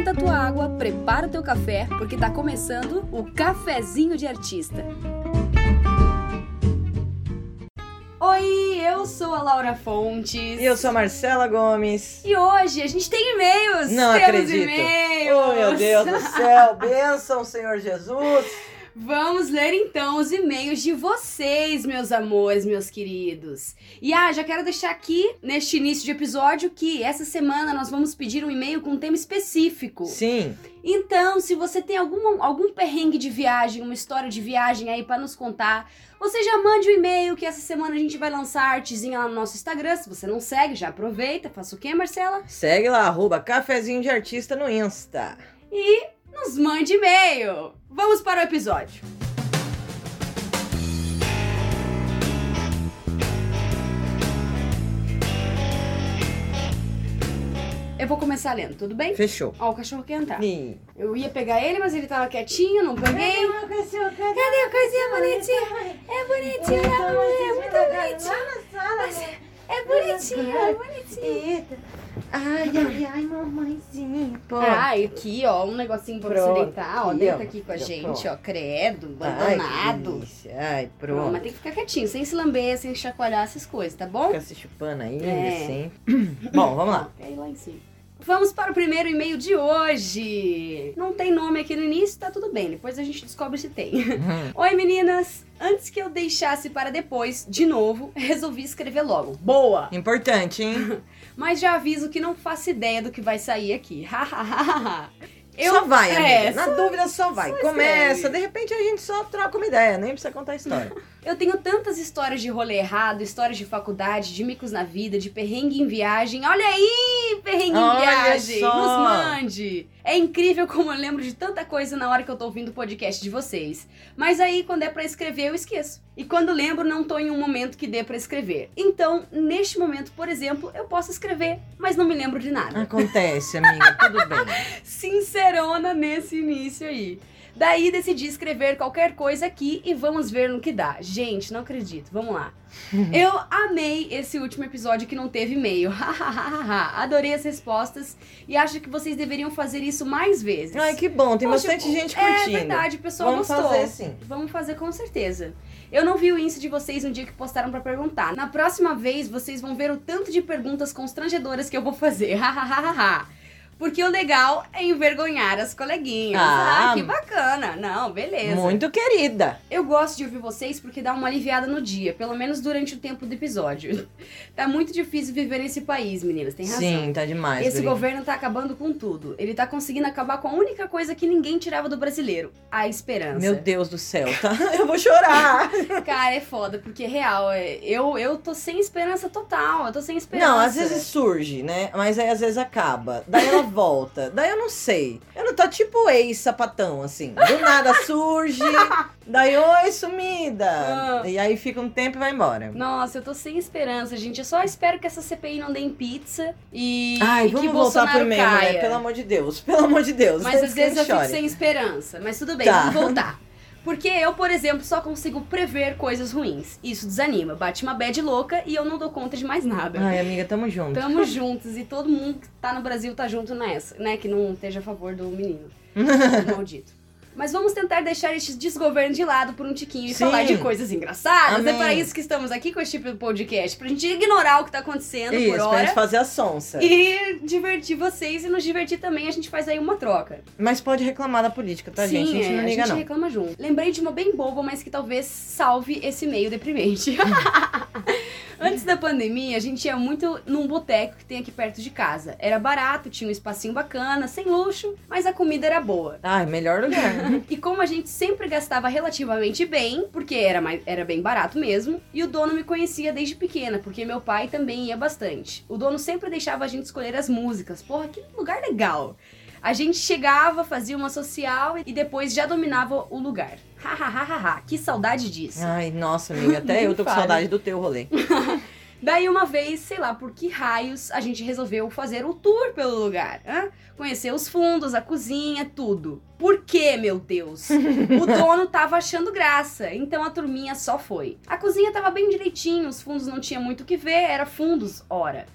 Esquenta a tua água, prepara o teu café, porque tá começando o Cafezinho de Artista. Oi, eu sou a Laura Fontes. E eu sou a Marcela Gomes. E hoje a gente tem e-mails. Não Temos acredito. e-mails. Oh, meu Deus do céu. Bênção, Senhor Jesus. Vamos ler então os e-mails de vocês, meus amores, meus queridos. E ah, já quero deixar aqui, neste início de episódio, que essa semana nós vamos pedir um e-mail com um tema específico. Sim. Então, se você tem algum, algum perrengue de viagem, uma história de viagem aí pra nos contar, você já mande um e-mail que essa semana a gente vai lançar a artezinha lá no nosso Instagram. Se você não segue, já aproveita. Faça o quê, Marcela? Segue lá, arroba cafezinho de artista no Insta. E nos mande e-mail. Vamos para o episódio. Eu vou começar lendo, tudo bem? Fechou. Ó, o cachorro quer entrar. E... Eu ia pegar ele, mas ele tava quietinho, não peguei. Cadê a coisinha bonitinha? É bonitinho, é muito bonitinho. Mas É bonitinho, é bonitinho. Ai, ai, ai, mamãezinha. Pô. E aqui, ó, um negocinho pra você deitar, ó. Deita aqui com a gente, pronto. ó. Credo, Ai, abandonado. delícia. Ai, Pronto, pronto. mas tem que ficar quietinho, sem se lamber, sem chacoalhar essas coisas, tá bom? Fica se chupando aí, É. assim. Bom, vamos lá. É lá em cima. Vamos para o primeiro e-mail de hoje. Não tem nome aqui no início, tá tudo bem. Depois a gente descobre se tem. Hum. Oi, meninas! Antes que eu deixasse para depois, de novo, resolvi escrever logo. Boa! Importante, hein? Mas já aviso que não faço ideia do que vai sair aqui. só vai, é, Na só- dúvida, só vai. só Começa, de repente a gente só troca uma ideia, nem precisa contar a história. Eu tenho tantas histórias de rolê errado, histórias de faculdade, de micos na vida, de perrengue em viagem. Olha aí, perrengue em Olha viagem! só. Nos mande! É incrível como eu lembro de tanta coisa na hora que eu tô ouvindo o podcast de vocês. Mas aí, quando é pra escrever, eu esqueço. E quando lembro, não tô em um momento que dê pra escrever. Então, neste momento, por exemplo, eu posso escrever, mas não me lembro de nada. Acontece, amiga, tudo bem. sincerona nesse início aí. Daí decidi escrever qualquer coisa aqui e vamos ver no que dá. Gente, não acredito. Vamos lá. Eu amei esse último episódio que não teve e-mail. Adorei as respostas e acho que vocês deveriam fazer isso mais vezes. Ai, que bom, tem Poxa, bastante gente É curtindo. verdade, o pessoal Vamos gostou. fazer sim. Vamos fazer com certeza. Eu não vi o Insta de vocês no dia que postaram pra perguntar. Na próxima vez, vocês vão ver o tanto de perguntas constrangedoras que eu vou fazer. Porque o legal é envergonhar as coleguinhas. Ah, Ah, que bacana. Não, beleza. Muito querida. Eu gosto de ouvir vocês porque dá uma aliviada no dia, pelo menos durante o tempo do episódio. tá muito difícil viver nesse país, meninas, tem razão. Sim, tá demais. Esse guri. governo tá acabando com tudo. Ele tá conseguindo acabar com a única coisa que ninguém tirava do brasileiro: a esperança. Meu Deus do céu, tá? Eu vou chorar. Cara, é foda, porque real, é- eu, eu tô sem esperança total. Eu tô sem esperança. Não, às vezes surge, né? Mas aí às vezes acaba. Daí ela volta. Daí eu não sei. Eu não tô tipo ex-sapatão, assim. Do nada surge. daí, oi, sumida. Ah. E aí fica um tempo e vai embora. Nossa, eu tô sem esperança, gente. Eu só espero que essa CPI não dê em pizza e, Ai, e que vamos voltar Bolsonaro pro meio, caia. né? Pelo amor de Deus. Pelo amor de Deus. Mas às que vezes eu gente fico chore. sem esperança. Mas tudo bem, Tá. vamos voltar. Porque eu, por exemplo, só consigo prever coisas ruins. Isso desanima. Bate uma bad louca e eu não dou conta de mais nada. Ai, amiga, tamo junto. Tamo juntos e todo mundo que tá no Brasil tá junto nessa, né? Que não esteja a favor do menino. Maldito. Mas vamos tentar deixar este desgoverno de lado por um tiquinho e Sim. falar de coisas engraçadas. Amém. É para isso que estamos aqui com esse tipo de podcast. Pra gente ignorar o que tá acontecendo Isso, por pra hora. gente fazer a sonsa. E divertir vocês e nos divertir também, a gente faz aí uma troca. Mas pode reclamar da política, tá, gente? A gente é, não a liga, gente não. reclama junto. Lembrei de uma bem boba, mas que talvez salve esse meio deprimente. Antes da pandemia, a gente ia muito num boteco que tem aqui perto de casa. Era barato, tinha um espacinho bacana, sem luxo, mas a comida era boa. Ai, melhor lugar. E como a gente sempre gastava relativamente bem, porque era, mais, era bem barato mesmo, e o dono me conhecia desde pequena, porque meu pai também ia bastante. O dono sempre deixava a gente escolher as músicas. Porra, que lugar legal! A gente chegava, fazia uma social e depois já dominava o lugar. Hahaha, que saudade disso. Ai, nossa, amiga, até eu tô com saudade do teu rolê. Daí uma vez, sei lá por que raios, a gente resolveu fazer o tour pelo lugar. hã? Conhecer os fundos, a cozinha, tudo. Por quê, meu Deus? o dono tava achando graça, então a turminha só foi. A cozinha tava bem direitinho, os fundos não tinha muito o que ver, era fundos, ora.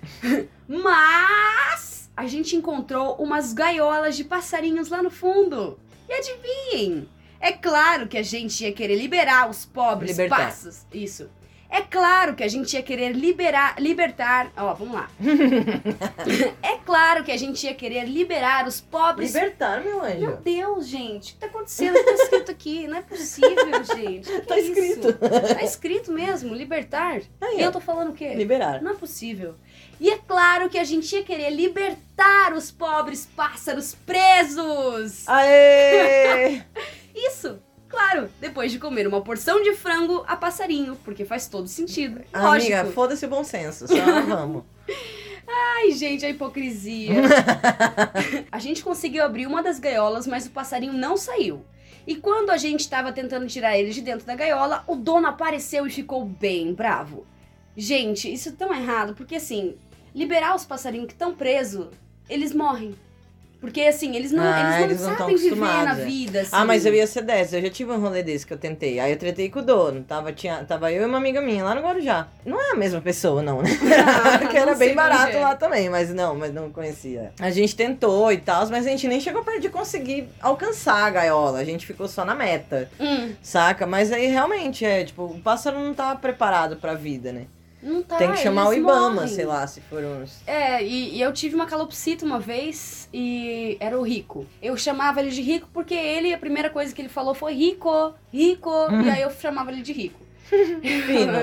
Mas a gente encontrou umas gaiolas de passarinhos lá no fundo. E adivinhem? É claro que a gente ia querer liberar os pobres Libertar. pássaros. Isso. É claro que a gente ia querer liberar, libertar. Ó, vamos lá. é claro que a gente ia querer liberar os pobres. Libertar, meu Meu anjo. Deus, gente, o que tá acontecendo? Tá escrito aqui, não é possível, gente. Que que Tá é isso? escrito. Tá escrito mesmo, libertar. Aí, eu tô falando o quê? Liberar. Não é possível. E é claro que a gente ia querer libertar os pobres pássaros presos. Aê! Isso, claro, depois de comer uma porção de frango a passarinho, porque faz todo sentido. Lógico. Amiga, foda-se o bom senso, só vamos. Ai, gente, a hipocrisia. a gente conseguiu abrir uma das gaiolas, mas o passarinho não saiu. E quando a gente estava tentando tirar ele de dentro da gaiola, o dono apareceu e ficou bem bravo. Gente, isso é tão errado, porque assim, liberar os passarinhos que estão presos, eles morrem. Porque assim, eles não, Ah, eles não eles não sabem viver na é. vida. Assim. Ah, mas eu ia ser dessa. Eu já tive um rolê desse que eu tentei. Aí eu tretei com o dono. Tava, tinha, tava eu e uma amiga minha lá no Guarujá. Não é a mesma pessoa, não, né? Ah, que era bem barato é. lá também, mas não, mas não conhecia. A gente tentou e tal, mas a gente nem chegou perto de conseguir alcançar a gaiola. A gente ficou só na meta, Hum, saca? Mas aí realmente é, tipo, o pássaro não tava preparado pra vida, né? Não tá, Tem que chamar o Ibama, morrem. sei lá, se for uns. É, e, e eu tive uma calopsita uma vez e era o Rico. Eu chamava ele de Rico porque ele, a primeira coisa que ele falou foi Rico, Rico, e aí eu chamava ele de Rico. Fino.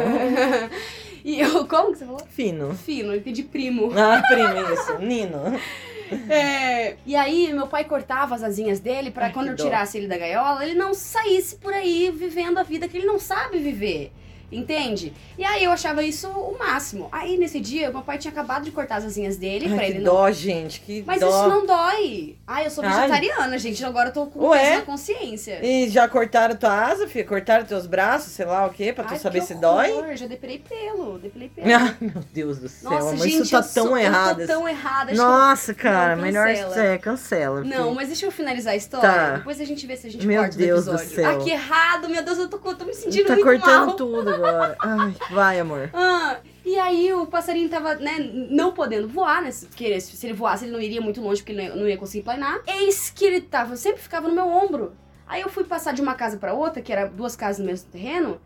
e eu, como que você falou? Fino. Fino, eu entendi primo. Ah, primo, isso. Nino. É, e aí meu pai cortava as asinhas dele pra Ai, quando eu dó. tirasse ele da gaiola, ele não saísse por aí vivendo a vida que ele não sabe viver. Entende? E aí eu achava isso o máximo. Aí nesse dia, meu pai tinha acabado de cortar as asinhas dele pra Ai, ele que não dó, gente. Que Mas dó. isso não dói. Ai, eu sou Ai. vegetariana, gente. Agora eu tô com Ué? na consciência. E já cortaram tua asa, filha? Cortaram teus braços, sei lá o quê, pra tu Ai, saber se horror. dói? Já depilei pelo, depilei pelo. Ah, meu Deus do céu, Nossa, mas gente, isso tá eu sou- tão errado. Eu tô tão errada. acho que Nossa, cara, Não, melhor é, cancela. eu- Não, mas deixa eu finalizar a história. Tá. Depois a gente vê se a gente Meu corta Deus do do episódio. céu. Ah, que errado, meu Deus, eu tô, tô me sentindo tá muito cortando mal. tudo agora. Ai, vai, amor. Ah, e aí o passarinho tava, né, não podendo voar, né? Porque se ele voasse, ele não iria muito longe, porque ele não ia- conseguir planar. Eis que ele tava, sempre ficava no meu ombro. Aí eu fui passar de uma casa pra outra, que era duas casas no mesmo terreno,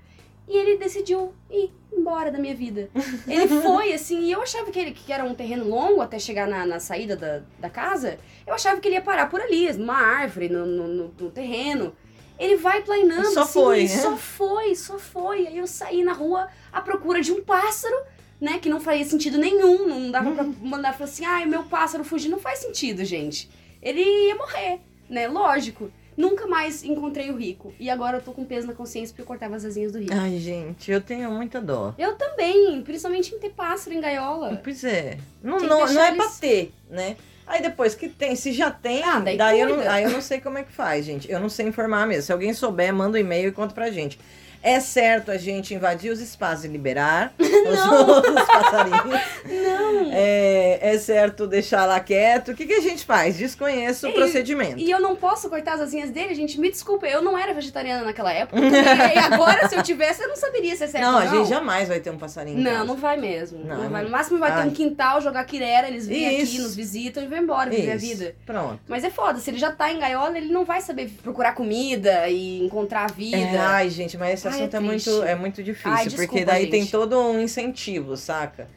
e ele decidiu ir embora da minha vida. Ele foi, assim, e eu achava que, ele, que era um terreno longo até chegar na, na saída da, da casa. Eu achava que ele ia parar por ali, numa árvore, no, no, no- no terreno. Ele vai planando, Só assim, foi, né? só foi, só foi. Aí eu saí na rua à procura de um pássaro, né? Que não faria sentido nenhum. Não dava pra mandar falar assim, ai, meu pássaro fugiu. Não faz sentido, gente. Ele ia morrer, né? Lógico. Nunca mais encontrei o rico. E agora eu tô com peso na consciência porque eu cortava as asinhas do rico. Ai, gente, eu tenho muita dó. Eu também, principalmente em ter pássaro em gaiola. Pois é. Não, não, não é pra eles- ter, né? Aí depois que tem, se já tem, Ah, daí daí, eu não, aí eu não sei como é que faz, gente. Eu não sei informar mesmo. Se alguém souber, manda um e-mail e conta pra gente. É certo a gente invadir os espaços e liberar os, os passarinhos. Não! É, é certo deixar lá quieto. O que, que a gente faz? Desconheço o E- procedimento. E eu não posso cortar as asinhas dele, gente. Me desculpa, eu não era vegetariana naquela época. e agora, se eu tivesse, eu não saberia se é certo não, ou a não. gente jamais vai ter um passarinho. Não, não vai mesmo. Não, Não, vai. não- No máximo vai ter um quintal, jogar quirera, eles vêm aqui, Isso. nos visitam e vão embora viver a vida. Pronto. Mas é foda, se ele já tá em gaiola, ele não vai saber procurar comida e encontrar a vida. É, ai, gente, mas esse Ai, assunto é é, muito, é muito difícil. Ai, porque desculpa, daí tem gente. todo um incentivo, saca?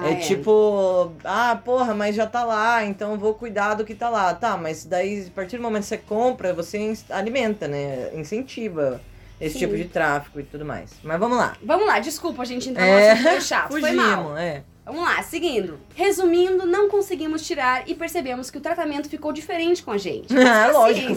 Ah, é, tipo, ah, porra, mas já tá lá, então vou cuidar do que tá lá. Tá, mas daí, a partir do momento que você compra, você alimenta, né? Incentiva esse Sim. tipo de tráfico e tudo mais. Mas vamos lá. Vamos lá, desculpa, a gente entrar É, no assunto chato. Foi mal. Fugimos, é. Vamos lá, seguindo. Resumindo, não conseguimos tirar e percebemos que o tratamento ficou diferente com a gente. Ah, lógico.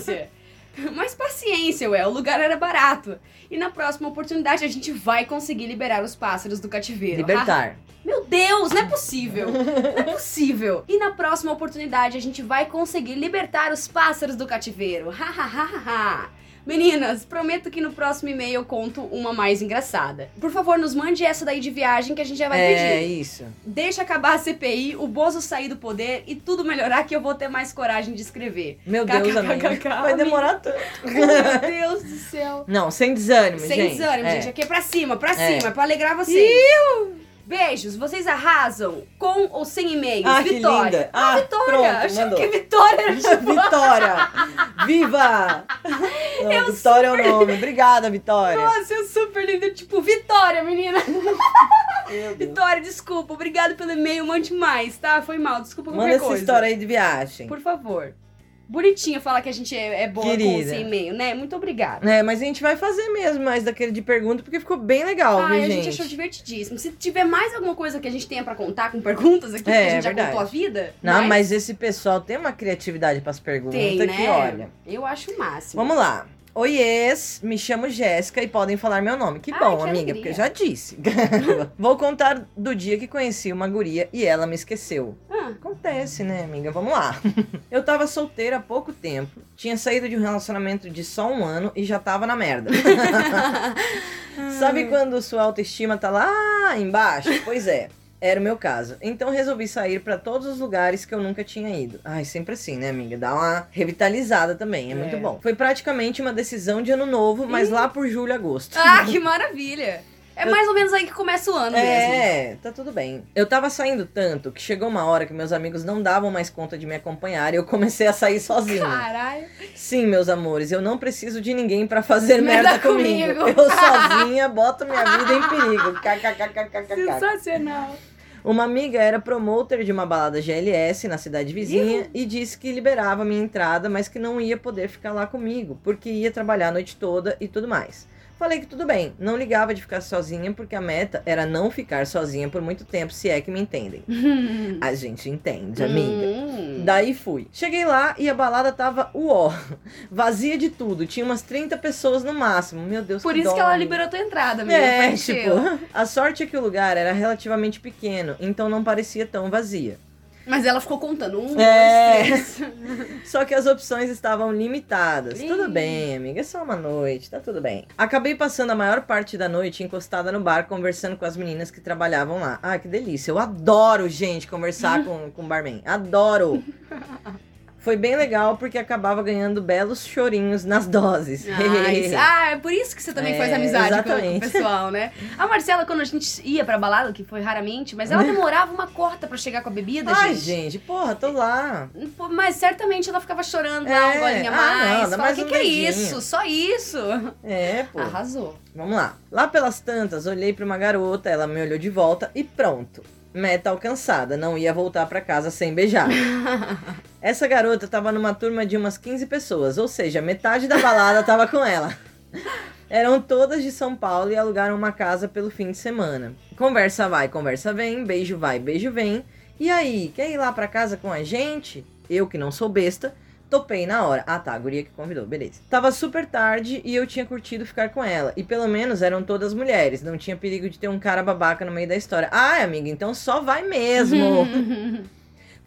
Mas paciência, ué, o lugar era barato. E na próxima oportunidade a gente vai conseguir liberar os pássaros do cativeiro. Libertar. Meu Deus, não é possível. Não é possível. E na próxima oportunidade a gente vai conseguir libertar os pássaros do cativeiro. Ha ha ha ha. Meninas, prometo que no próximo e-mail eu conto uma mais engraçada. Por favor, nos mande essa daí de viagem que a gente já vai é, pedir. isso. Deixa acabar a CPI, o Bozo sair do poder e tudo melhorar que eu vou ter mais coragem de escrever. Meu Deus, amiga. Vai demorar tanto. Meu Deus do céu. Não, sem desânimo, Sem gente. desânimo, É. gente. Aqui é pra cima, pra É. cima, pra alegrar vocês. Beijos, vocês arrasam com ou sem e-mails. Ah, que Vitória. linda. Ah, Ah, Vitória. pronto, Achei mandou. que Vitória era tipo... Vitória! Viva! Não, Vitória é o nome. Obrigada, Vitória. Nossa, eu super linda. Tipo, Vitória, menina. Vitória, desculpa. Obrigado pelo e-mail. Mande mais, tá? Foi mal. Desculpa qualquer Manda essa coisa. história aí de viagem. Por favor. Bonitinho falar que a gente é, é boa com Querida. esse e-mail, né? Muito obrigada. É, mas a gente vai fazer mesmo mais daquele de pergunta, porque ficou bem legal, Ai, viu, a gente? gente achou divertidíssimo. Se tiver mais alguma coisa que a gente tenha pra contar com perguntas aqui, É, que a gente é já verdade. contou a vida. Não, mas esse pessoal tem uma criatividade pras perguntas tem, que né? olha. Eu acho o máximo. Vamos lá. Oiês, me chamo Jéssica e podem falar meu nome. Que Ai, bom, que amiga, alegria. porque eu já disse. Vou contar do dia que conheci uma guria e ela me esqueceu. Ah, Acontece, né, amiga? Vamos lá. Eu tava solteira há pouco tempo, tinha saído de um relacionamento de só um ano e já tava na merda. Sabe quando sua autoestima tá lá embaixo? Pois é. Era o meu caso. Então resolvi sair pra todos os lugares que eu nunca tinha ido. Ai, sempre assim, né, amiga? Dá uma revitalizada também, é, É. muito bom. Foi praticamente uma decisão de ano novo, mas lá por julho, agosto. ah que maravilha. É mais ou menos aí que começa o ano mesmo. É, tá tudo bem. Eu tava saindo tanto que chegou uma hora que meus amigos não davam mais conta de me acompanhar e eu comecei a sair sozinha. Caralho. Sim, meus amores, eu não preciso de ninguém pra fazer Merda merda, comigo. comigo. Eu sozinha boto minha vida em perigo. Sensacional. Uma amiga era promoter de uma balada GLS na cidade vizinha e disse que liberava minha entrada, mas que não ia poder ficar lá comigo, porque ia trabalhar a noite toda e tudo mais. Falei que tudo bem, não ligava de ficar sozinha, porque a meta era não ficar sozinha por muito tempo, se é que me entendem. A gente entende, amiga. Hum. Daí fui. Cheguei lá e a balada tava uó. Vazia de tudo. Tinha umas 30 pessoas no máximo. Meu Deus, Por que isso que ela amiga. liberou tua entrada, amiga. É, tipo, a sorte é que o lugar era relativamente pequeno, então não parecia tão vazia. Mas ela ficou contando. Um, É. dois, três. Só que as opções estavam limitadas. Tudo bem, amiga, é só uma noite, tá tudo bem. Acabei passando a maior parte da noite encostada no bar, conversando com as meninas que trabalhavam lá. Ah, que delícia. Eu adoro, gente, conversar com, com barman. Adoro. Foi bem legal porque acabava ganhando belos chorinhos nas doses. Ah, isso- ah, é por isso que você também É, faz amizade com- com, o pessoal, né? A Marcela, quando a gente ia pra balada, que foi raramente, mas ela demorava uma corta pra chegar com a bebida, Ai, gente. gente, porra, tô lá. Mas certamente ela ficava chorando lá, É. um golinho a Ah, mais. não, Fala, mais que um que é dedinho." isso? Só isso? É, pô. Arrasou. Vamos lá. Lá pelas tantas, olhei pra uma garota, ela me olhou de volta e pronto. Meta alcançada, não ia voltar pra casa sem beijar. Essa garota tava numa turma de umas 15 pessoas, ou seja, metade da balada tava com ela. Eram todas de São Paulo e alugaram uma casa pelo fim de semana. Conversa vai, conversa vem, beijo vai, beijo vem. E aí, quer ir lá pra casa com a gente? Eu, que não sou besta, topei na hora. Ah tá, a guria que convidou, beleza. Tava super tarde e eu tinha curtido ficar com ela. E pelo menos eram todas mulheres, não tinha perigo de ter um cara babaca no meio da história. Ah, amiga, então só vai mesmo.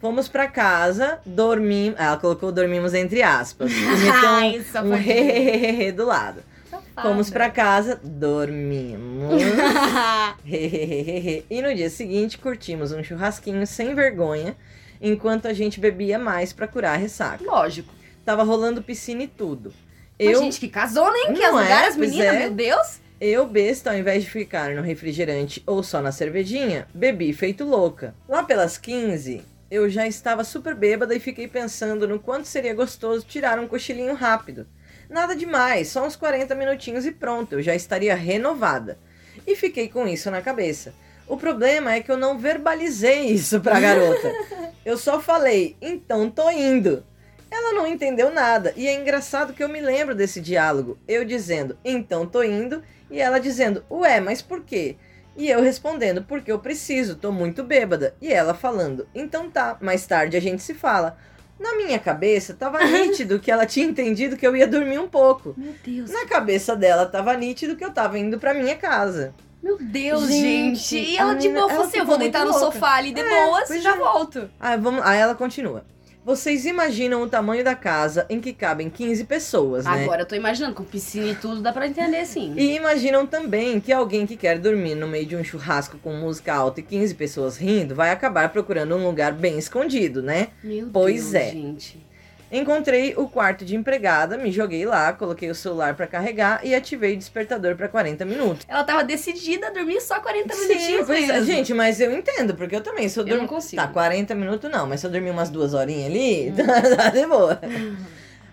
Fomos pra casa, dormimos. Ela colocou dormimos entre aspas. Ai, um, um hehehehe do lado. Safada. Fomos pra casa, dormimos. E no dia seguinte curtimos um churrasquinho sem vergonha, enquanto a gente bebia mais pra curar a ressaca. Lógico. Tava rolando piscina e tudo. Mas, Eu, gente, que casou, né? Que as é? lugares, Pois menina, é. meu Deus. eu, besta, ao invés de ficar no refrigerante ou só na cervejinha, bebi feito louca. Lá pelas 15, eu já estava super bêbada e fiquei pensando no quanto seria gostoso tirar um cochilinho rápido. Nada demais, só uns 40 minutinhos e pronto, eu já estaria renovada. E fiquei com isso na cabeça. O problema é que eu não verbalizei isso pra garota. Eu só falei, então tô indo. Ela não entendeu nada, e é engraçado que eu me lembro desse diálogo. Eu dizendo, então tô indo, e ela dizendo, ué, mas por quê? E eu respondendo, porque eu preciso, tô muito bêbada. E ela falando, então tá, mais tarde a gente se fala. Na minha cabeça, tava nítido que ela tinha entendido que eu ia dormir um pouco. Meu Deus. Na cabeça dela, tava nítido que eu tava indo pra minha casa. Meu Deus, Gente, gente. E ela de boa falou assim: eu vou deitar no louca. sofá ali de É, boas e já é. volto. Aí, vamos, aí ela continua. Vocês imaginam o tamanho da casa em que cabem 15 pessoas, né? Agora eu tô imaginando, com piscina e tudo, dá pra entender sim. E imaginam também que alguém que quer dormir no meio de um churrasco com música alta e 15 pessoas rindo vai acabar procurando um lugar bem escondido, né? Meu Pois Deus, é. gente. Encontrei o quarto de empregada, me joguei lá, coloquei o celular pra carregar e ativei o despertador pra 40 minutos. Ela tava decidida a dormir só 40 Sim, minutinhos pois é. gente, mas eu entendo, porque eu também, se eu durmo... não consigo. Tá, 40 minutos não, mas se eu dormir umas duas horinhas ali, tá de boa.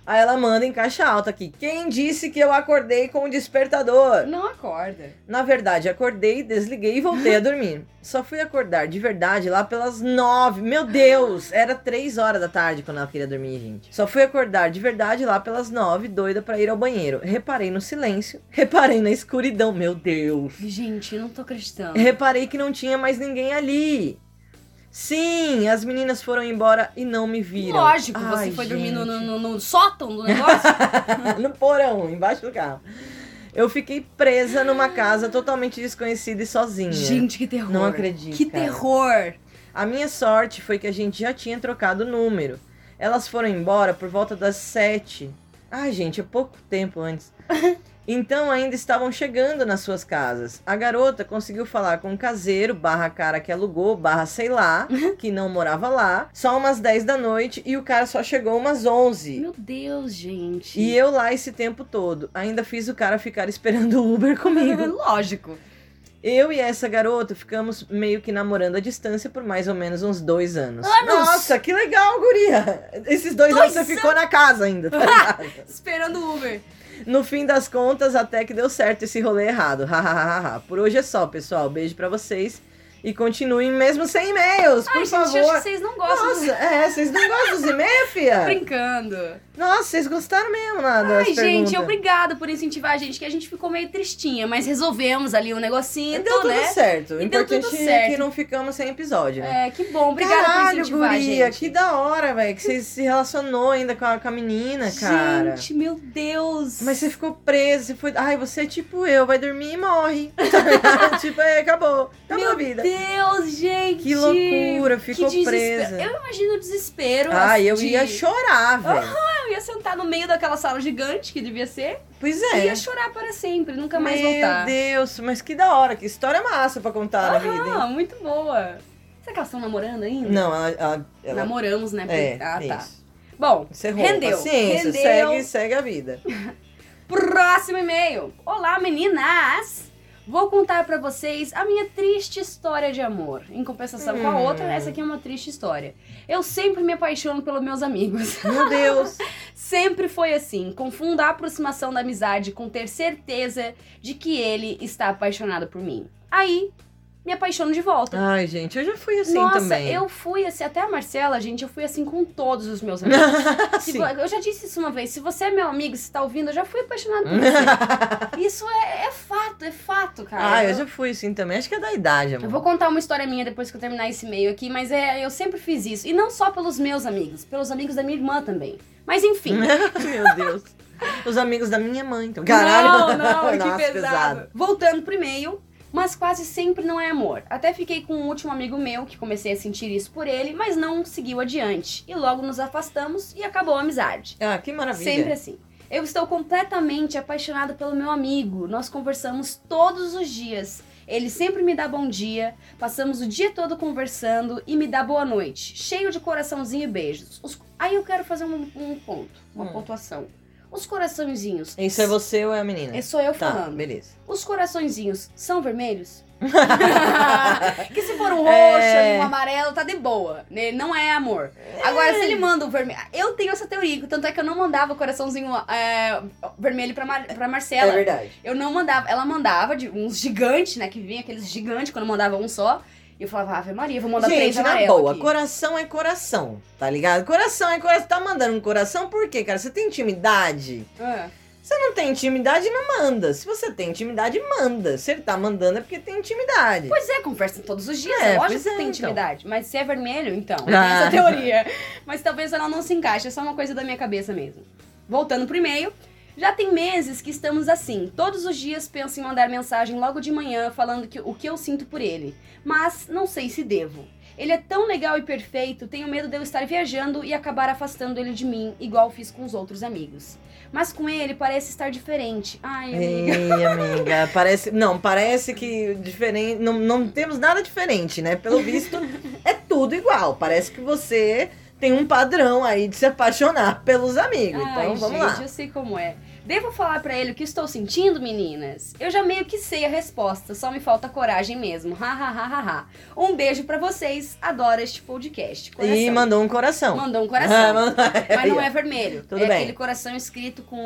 Aí ela manda em caixa alta aqui. Quem disse que eu acordei com o despertador? Não acorda. Na verdade, acordei, desliguei e voltei a dormir. Só fui acordar de verdade lá pelas nove. Meu Deus! Era três horas da tarde quando ela queria dormir, gente. Só fui acordar de verdade lá pelas nove, doida pra ir ao banheiro. Reparei no silêncio, reparei na escuridão. Meu Deus! Gente, eu não tô acreditando. Reparei que não tinha mais ninguém ali. Sim, as meninas foram embora e não me viram. Lógico, Ai, você foi dormir no, no- no sótão do negócio. no porão, embaixo do carro. Eu fiquei presa numa casa totalmente desconhecida e sozinha. Gente, que terror. Não acredito, Que cara. terror. A minha sorte foi que a gente já tinha trocado o número. Elas foram embora por volta das sete. Ai, gente, é pouco tempo antes. Então ainda estavam chegando nas suas casas. A garota conseguiu falar com o caseiro, barra cara que alugou, barra sei lá, que não morava lá, só umas 10 da noite e o cara só chegou umas 11. Meu Deus, gente. E eu lá esse tempo todo. Ainda fiz o cara ficar esperando o Uber comigo. Lógico. Eu e essa garota ficamos meio que namorando à distância por mais ou menos uns dois anos. Anos? Nossa, que legal, guria! Esses dois, Dois anos você ficou na casa ainda, tá? Esperando o Uber. No fim das contas, até que deu certo esse rolê errado. Hahaha. por hoje é só, pessoal. Beijo pra vocês. E continuem mesmo sem e-mails, por Ai, gente, favor. acho que vocês não gostam Nossa, é, vocês não gostam dos e-mails, fia? Brincando. Nossa, vocês gostaram mesmo lá das Ai, gente, obrigada por incentivar a gente, que a gente ficou meio tristinha, mas resolvemos ali um negocinho, Deu tudo né? certo. O E deu importante tudo é certo. que não ficamos sem episódio, né? É, que bom, obrigada por Caralho, incentivar a guria, gente. que da hora, velho. Que você se relacionou ainda com a, com a menina, cara. Gente, meu Deus. Mas você ficou presa, você foi. Ai, você é tipo eu, vai dormir e morre. Tipo, aí Acabou Meu vida. Deus, gente. Que loucura, ficou que presa. Eu imagino o desespero. Ai, eu de- ia chorar, velho. Eu ia sentar no meio daquela sala gigante que devia ser Pois e é. ia chorar para sempre, nunca mais Meu voltar. Deus, mas que da hora, que história massa pra contar na vida? Ah, muito boa. Será que elas estão namorando ainda? Não, ela. ela, ela- Namoramos, né? é, ah, tá. isso. Bom, Encerrou. rendeu. Paciência, rendeu. segue, segue a vida. Próximo e-mail. Olá, meninas! Vou contar pra vocês a minha triste história de amor. Em compensação com a Hum. outra, essa aqui é uma triste história. Eu sempre me apaixono pelos meus amigos. Meu Deus. Sempre foi assim. Confundo a aproximação da amizade com ter certeza de que ele está apaixonado por mim. Aí, me apaixono de volta. Ai, gente, eu já fui assim Nossa, também. eu fui assim, até a Marcela, gente, eu fui assim com todos os meus amigos. Vo- eu já disse isso uma vez, se você é meu amigo, se tá ouvindo, eu já fui apaixonada por você. isso é, é fato, é fato, cara. Ah, eu já fui assim também. Acho que é da idade, amor. Eu vou contar uma história minha depois que eu terminar esse e-mail aqui, mas é, eu sempre fiz isso. E não só pelos meus amigos, pelos amigos da minha irmã também. Mas enfim. Meu Deus. Os amigos da minha mãe, então. Caralho. Não, não, que Nossa, pesado. Voltando pro e-mail, mas quase sempre não é amor. Até fiquei com um último amigo meu que comecei a sentir isso por ele, mas não seguiu adiante. E logo nos afastamos e acabou a amizade. Ah, que maravilha. Sempre assim. Eu estou completamente apaixonada pelo meu amigo. Nós conversamos todos os dias. Ele sempre me dá bom dia, passamos o dia todo conversando e me dá boa noite, cheio de coraçãozinho e beijos. Os- Aí eu quero fazer um, um ponto, uma Hum. pontuação. Os coraçõezinhos. Isso é você ou é a menina? É sou eu Tá, falando. beleza. Os coraçõezinhos são vermelhos? que se for um roxo É. um amarelo, tá de boa. né? Não é amor. Agora, se ele manda um vermelho. Eu tenho essa teoria, tanto é que eu não mandava coraçãozinho é, vermelho pra, Mar... pra Marcela. É verdade. eu não mandava. Ela mandava de uns gigantes, né? Que vinha aqueles gigantes quando eu mandava um só. E eu falava, Ave Maria, vou mandar três Gente, na boa, aqui. coração é coração, tá ligado? Coração é coração. Tá mandando um coração por quê, cara? Você tem intimidade? Ah, Você não tem intimidade, não manda. Se você tem intimidade, manda. Se ele tá mandando é porque tem intimidade. Pois é, conversam todos os dias. É, É, lógico que é, tem então. intimidade. Mas se é vermelho, então. Tem Ah. essa teoria. Mas talvez ela não se encaixe. É só uma coisa da minha cabeça mesmo. Voltando pro e-mail. Já tem meses que estamos assim. Todos os dias penso em mandar mensagem logo de manhã falando que, o que eu sinto por ele. Mas não sei se devo. Ele é tão legal e perfeito, tenho medo de eu estar viajando e acabar afastando ele de mim, igual fiz com os outros amigos. Mas com ele parece estar diferente. Ai, amiga. Ei, amiga, parece. Não, parece que diferente. Não, não temos nada diferente, né? Pelo visto, é tudo igual. Parece que você tem um padrão aí de se apaixonar pelos amigos. Ai, então vamos gente, lá. eu sei como é. Devo falar pra ele o que estou sentindo, meninas? Eu já meio que sei a resposta, só me falta coragem mesmo. Ha, ha, ha, ha, ha. Um beijo pra vocês, adoro este podcast. Coração. E mandou um coração. Mandou um coração. Ah, mandou- Mas não é vermelho. Tudo é bem. aquele coração escrito com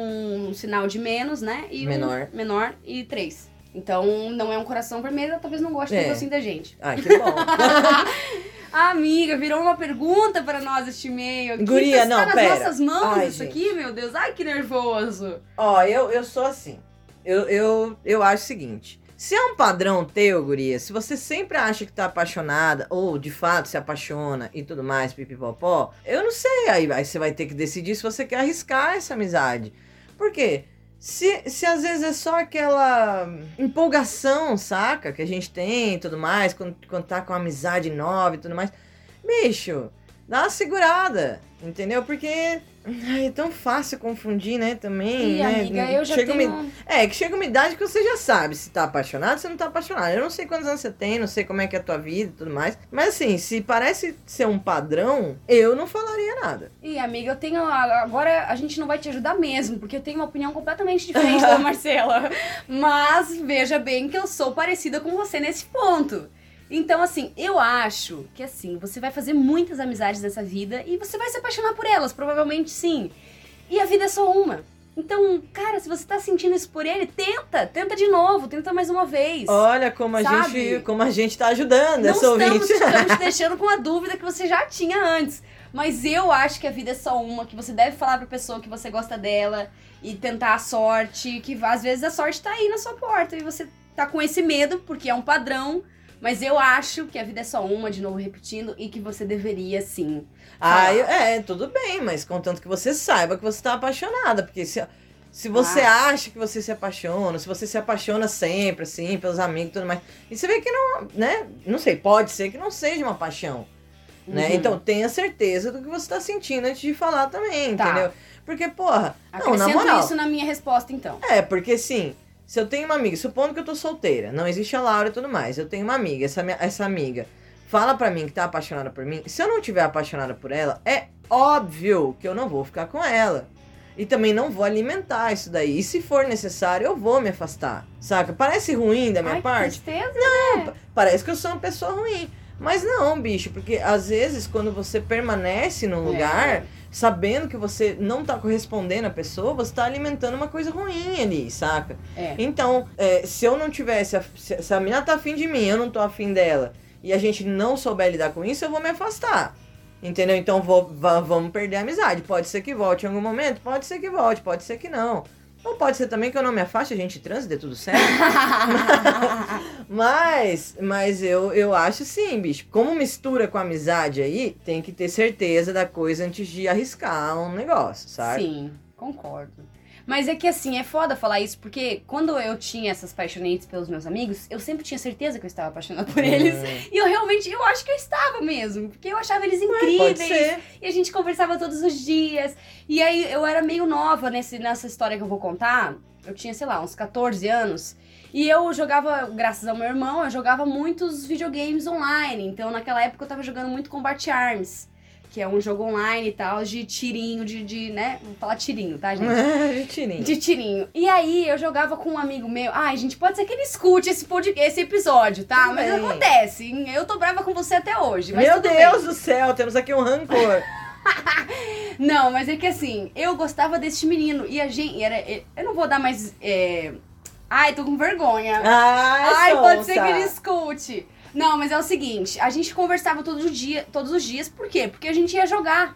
um sinal de menos, né? E um Menor. menor e três. Então não é um coração vermelho, ela talvez não goste É. do docinho da gente. Ai, que bom. Ah, amiga, virou uma pergunta pra nós este e-mail. Guria, tá, não, tá nas pera. nossas mãos Ai, isso gente. aqui, meu Deus. Ai, que nervoso. Ó, eu, eu sou assim. Eu, eu, eu acho o seguinte. Se é um padrão teu, guria, se você sempre acha que tá apaixonada, ou de fato se apaixona e tudo mais, pipipopó, eu não sei. Aí, aí você vai ter que decidir se você quer arriscar essa amizade. Por quê? Se, se às vezes é só aquela empolgação, saca? Que a gente tem e tudo mais, quando, quando tá com uma amizade nova e tudo mais. Bicho, dá uma segurada, entendeu? Porque ai, é tão fácil confundir, né? Também. Ih, né? amiga, eu já Chega uma- tenho... é, que chega uma idade que você já sabe se tá apaixonado, se não tá apaixonado. Eu não sei quantos anos você tem, não sei como é que é a tua vida e tudo mais. Mas assim, se parece ser um padrão, eu não falaria nada. Ih, amiga, eu tenho. Agora a gente não vai te ajudar mesmo, porque eu tenho uma opinião completamente diferente da Marcela. Mas veja bem que eu sou parecida com você nesse ponto. Então, assim, eu acho que assim, você vai fazer muitas amizades nessa vida e você vai se apaixonar por elas, provavelmente sim. E a vida é só uma. Então, cara, se você tá sentindo isso por ele, tenta, tenta de novo, tenta mais uma vez. Olha como a, Sabe? gente, como a gente tá ajudando Não essa estamos, ouvinte. estamos te deixando com a dúvida que você já tinha antes. Mas eu acho que a vida é só uma, que você deve falar pra pessoa que você gosta dela e tentar a sorte, que às vezes a sorte tá aí na sua porta e você tá com esse medo, porque é um padrão. Mas eu acho que a vida é só uma, de novo repetindo, e que você deveria sim. Ah, eu- é, tudo bem, mas contanto que você saiba que você tá apaixonada. Porque se, se você Ah. acha que você se apaixona, se você se apaixona sempre, assim, pelos amigos e tudo mais. E você vê que não, né? Não sei, pode ser que não seja uma paixão. Né? Uhum. Então tenha certeza do que você tá sentindo antes de falar também, Tá. entendeu? Porque, porra, não, na Acrescento moral. isso na minha resposta, então. É, porque sim, se eu tenho uma amiga, supondo que eu tô solteira, não existe a Laura e tudo mais, eu tenho uma amiga, essa, minha- essa amiga fala pra mim que tá apaixonada por mim, se eu não tiver apaixonada por ela, é óbvio que eu não vou ficar com ela. E também não vou alimentar isso daí. E se for necessário, eu vou me afastar. Saca? Parece ruim da minha Ai, que parte. tristeza. Parece que eu sou uma pessoa ruim. Mas não, bicho, porque às vezes quando você permanece num É. lugar, sabendo que você não tá correspondendo à pessoa, você tá alimentando uma coisa ruim ali, saca? É. Então, é, se eu não tivesse. a- Se, se a menina tá afim de mim, eu não tô afim dela, e a gente não souber lidar com isso, eu vou me afastar. Entendeu? Então vou- va- vamos perder a amizade. Pode ser que volte em algum momento, pode ser que volte, pode ser que não. Ou pode ser também que eu não me afaste, a gente transe, dê tudo certo. Mas, mas eu, eu acho sim, bicho. Como mistura com amizade aí, tem que ter certeza da coisa antes de arriscar um negócio, sabe? Sim, concordo. Mas é que assim, é foda falar isso, porque quando eu tinha essas paixonetes pelos meus amigos, eu sempre tinha certeza que eu estava apaixonada por eles. Hum, E eu realmente, eu acho que eu estava mesmo, porque eu achava eles incríveis. E a gente conversava todos os dias. E aí eu era meio nova nesse, nessa história que eu vou contar. Eu tinha, sei lá, uns 14 anos. E eu jogava, graças ao meu irmão, eu jogava muitos videogames online. Então naquela época eu tava jogando muito Combat Arms. Que é um jogo online e tal, de tirinho, de, de né? Vou falar tirinho, tá, gente? Tirinho. De tirinho. E aí eu jogava com um amigo meu. Ai, gente, pode ser que ele escute esse, pod... esse episódio, tá? Tudo Mas bem. acontece. hein? Eu tô brava com você até hoje. Meu Deus bem. do céu, temos aqui um rancor. Não, mas é que assim, eu gostava desse menino. E a gente. Era, eu não vou dar mais. é, Ai, tô com vergonha. Ai, Ai, pode ser que ele escute. Não, mas é o seguinte, a gente conversava todos os, dia, todos os dias, por quê? Porque a gente ia jogar.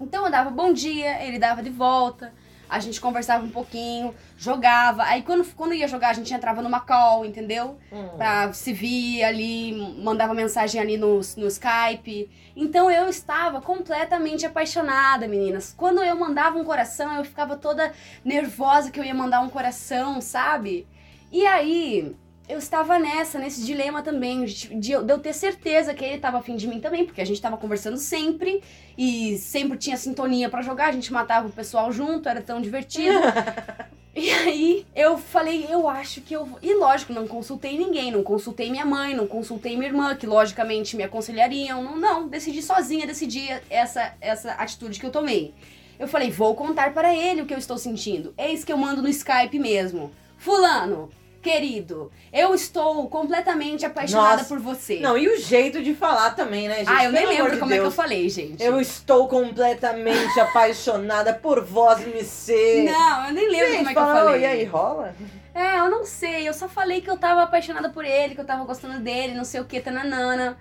Então eu dava bom dia, ele dava de volta, a gente conversava um pouquinho, jogava. Aí quando, quando ia jogar, a gente entrava numa call, entendeu? Hum. Pra se vir ali, mandava mensagem ali no, no Skype. Então eu estava completamente apaixonada, meninas. Quando eu mandava um coração, eu ficava toda nervosa que eu ia mandar um coração, sabe? E aí, eu estava nessa, nesse dilema também, de, de eu ter certeza que ele estava afim de mim também, porque a gente tava conversando sempre e sempre tinha sintonia pra jogar, a gente matava o pessoal junto, era tão divertido. E aí eu falei, eu acho que eu vou. E lógico, não consultei ninguém, não consultei minha mãe, não consultei minha irmã, que logicamente me aconselhariam. Não, não, decidi sozinha, decidi essa, essa atitude que eu tomei. Eu falei, vou contar para ele o que eu estou sentindo. Eis que eu mando no Skype mesmo. Fulano, querido, eu estou completamente apaixonada Nossa. por você. Não, e o jeito de falar também, né, gente? ah, eu nem Pelo amor lembro de como é que eu Deus. falei, gente. Eu estou completamente apaixonada por vós, me ser. Não, eu nem lembro Gente, como é que eu falei. "Ô, E aí, rola? É, eu não sei. Eu só falei que eu tava apaixonada por ele, que eu tava gostando dele, não sei o que, tananana.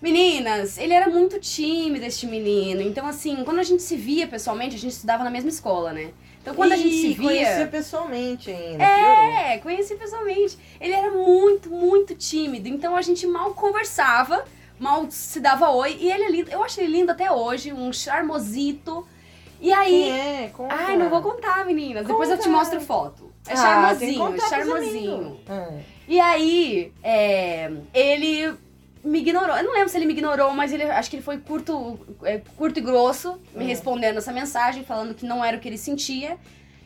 Meninas, ele era muito tímido, este menino. Então, assim, quando a gente se via pessoalmente, a gente estudava na mesma escola, né? Então, quando a gente se via. pessoalmente ainda. piorou. É, conheci pessoalmente. Ele era muito, muito tímido. Então, a gente mal conversava, mal se dava oi. E ele é lindo. Eu acho ele lindo até hoje, um charmosito. E aí. Quem é? Conta. Ai, não vou contar, meninas. Depois eu te Conta. mostro foto. É Ah, charmosinho, charmosinho. Ah. E aí, é, ele me ignorou. Eu não lembro se ele me ignorou, mas ele acho que ele foi curto, é, curto e grosso, me Hum. respondendo essa mensagem, falando que não era o que ele sentia.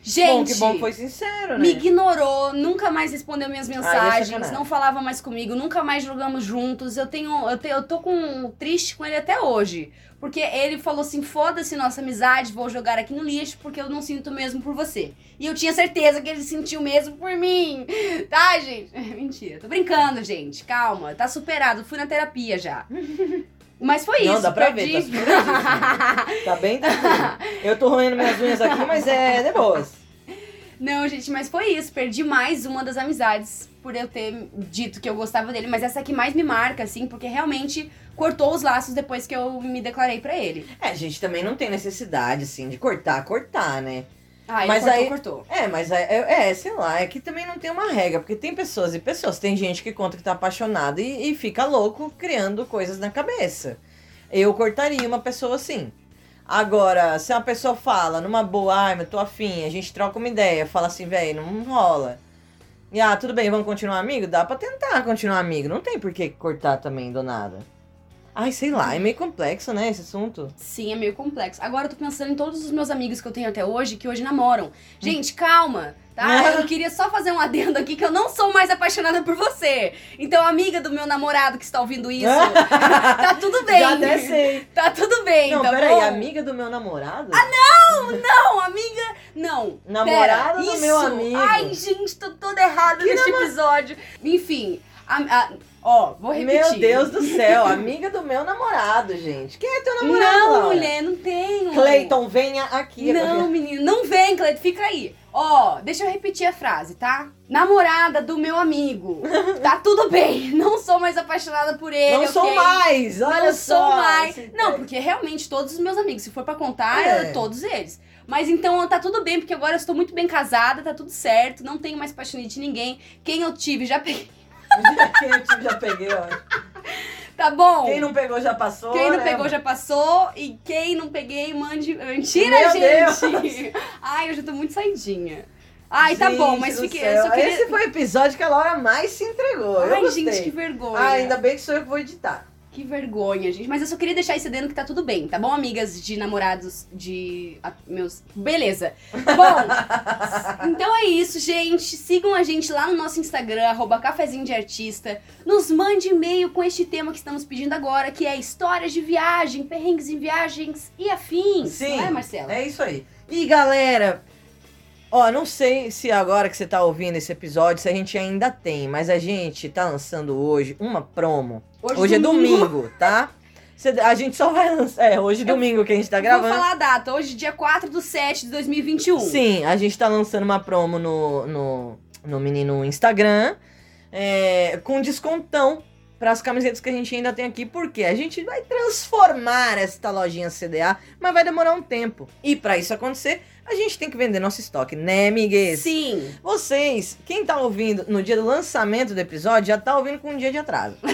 Bom, Gente, que bom que foi sincero, né? me ignorou, nunca mais respondeu minhas é mensagens, sacanagem. não falava mais comigo, nunca mais jogamos juntos. Eu tenho, eu, te, eu tô com triste com ele até hoje, porque ele falou assim: "Foda-se nossa amizade, vou jogar aqui no lixo porque eu não sinto mesmo por você". E eu tinha certeza que ele sentiu mesmo por mim. Tá, gente? Mentira, tô brincando, gente. Calma, tá superado, fui na terapia já. Mas foi Não, isso, dá pra perdi. ver, tá. Tá bem tranquilo. Eu tô roendo minhas unhas aqui, mas é de boas. Não, gente, mas foi isso. Perdi mais uma das amizades por eu ter dito que eu gostava dele. Mas essa é que mais me marca, assim, porque realmente cortou os laços depois que eu me declarei pra ele. É, a gente também não tem necessidade, assim, de cortar, cortar, né? Ah, Mas cortou, aí- cortou. É, mas é, é, é, sei lá, é que também não tem uma regra, porque tem pessoas e pessoas. Tem gente que conta que tá apaixonada e, e fica louco criando coisas na cabeça. Eu cortaria uma pessoa assim. Agora, se uma pessoa fala numa boa, ai, eu tô afim, a gente troca uma ideia, fala assim, velho, não rola. E ah, tudo bem, vamos continuar amigo? Dá pra tentar continuar amigo, não tem por que cortar também do nada. Ai, sei lá, é meio complexo, né, esse assunto. Sim, é meio complexo. Agora eu tô pensando em todos os meus amigos que eu tenho até hoje que hoje namoram. Gente, calma, tá? Eu queria só fazer um adendo aqui que eu não sou mais apaixonada por você. Então, amiga do meu namorado que está ouvindo isso, tá tudo bem. Já até sei. Tá tudo bem, Não, tá peraí, bom? amiga do meu namorado? Não, amiga, não. Namorada Pera, do isso. meu amigo. Ai, gente, tô toda errada nesse episódio. Enfim, a- a- ó, vou repetir. Meu Deus do céu, amiga do meu namorado, gente. Quem é teu namorado, Não, Laura? mulher, não tenho. Cleiton, venha aqui. Não, menino, não vem, Cleiton, fica aí. Ó, deixa eu repetir a frase, tá? Namorada do meu amigo. Tá tudo bem, não sou mais apaixonada por ele, Não sou ok? mais, olha Não só. sou mais. Não, porque realmente todos os meus amigos, se for pra contar, É. é todos eles. Mas então tá tudo bem, porque agora eu estou muito bem casada, tá tudo certo, não tenho mais paixonite de ninguém. Quem eu tive já peguei. Quem eu tive já peguei, ó. Tá bom? Quem não pegou já passou. Quem não né, pegou já passou e quem não peguei, mande. Mentira, Meu gente! Ai, eu já tô muito saidinha. Ai, tá bom, Gente mas do fiquei. céu. Eu só queria. Esse foi o episódio que a Laura mais se entregou. Ai, gente, que vergonha. Ah, ainda bem que sou eu que vou editar. Que vergonha, gente. Mas eu só queria deixar isso dentro que tá tudo bem, tá bom, amigas de namorados de meus. Beleza. Bom, então é isso, gente. Sigam a gente lá no nosso Instagram, arroba cafezinho de artista. Nos mande e-mail com este tema que estamos pedindo agora, que é histórias de viagem, perrengues em viagens e afins. Sim. Não é, Marcela? É isso aí. E galera, ó, não sei se agora que você tá ouvindo esse episódio, se a gente ainda tem, mas a gente tá lançando hoje uma promo. Hoje, é domingo, tá? Cê- A gente só vai lançar. É, hoje é domingo que a gente tá Vou gravando. falar a data. Hoje, dia 4 do 7 de 2021. Sim, a gente tá lançando uma promo no, no, no menino Instagram é, com descontão para as camisetas que a gente ainda tem aqui, porque a gente vai transformar esta lojinha CDA, mas vai demorar um tempo. E para isso acontecer, a gente tem que vender nosso estoque, né, amigues? Sim. Vocês, quem tá ouvindo no dia do lançamento do episódio, já tá ouvindo com um dia de atraso.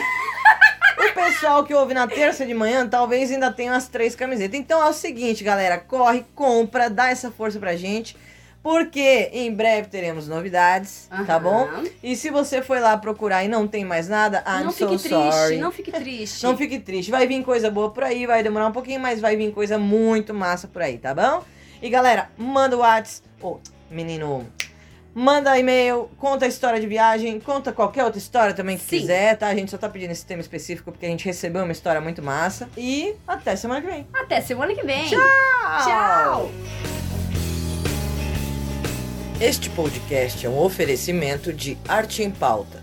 O pessoal que ouve na terça de manhã, talvez ainda tenha umas três camisetas. Então é o seguinte, galera, corre, compra, dá essa força pra gente. Porque em breve teremos novidades, tá Aham. bom? E se você foi lá procurar e não tem mais nada, I'm não so fique triste, sorry. não fique triste. Não fique triste. Vai vir coisa boa por aí, vai demorar um pouquinho, mas vai vir coisa muito massa por aí, tá bom? E galera, manda o WhatsApp. Ô, menino. Manda e-mail, conta a história de viagem, conta qualquer outra história também que Sim. quiser, tá? A gente só tá pedindo esse tema específico porque a gente recebeu uma história muito massa. E até semana que vem. Até semana que vem. Tchau! Tchau. Este podcast é um oferecimento de Arte em Pauta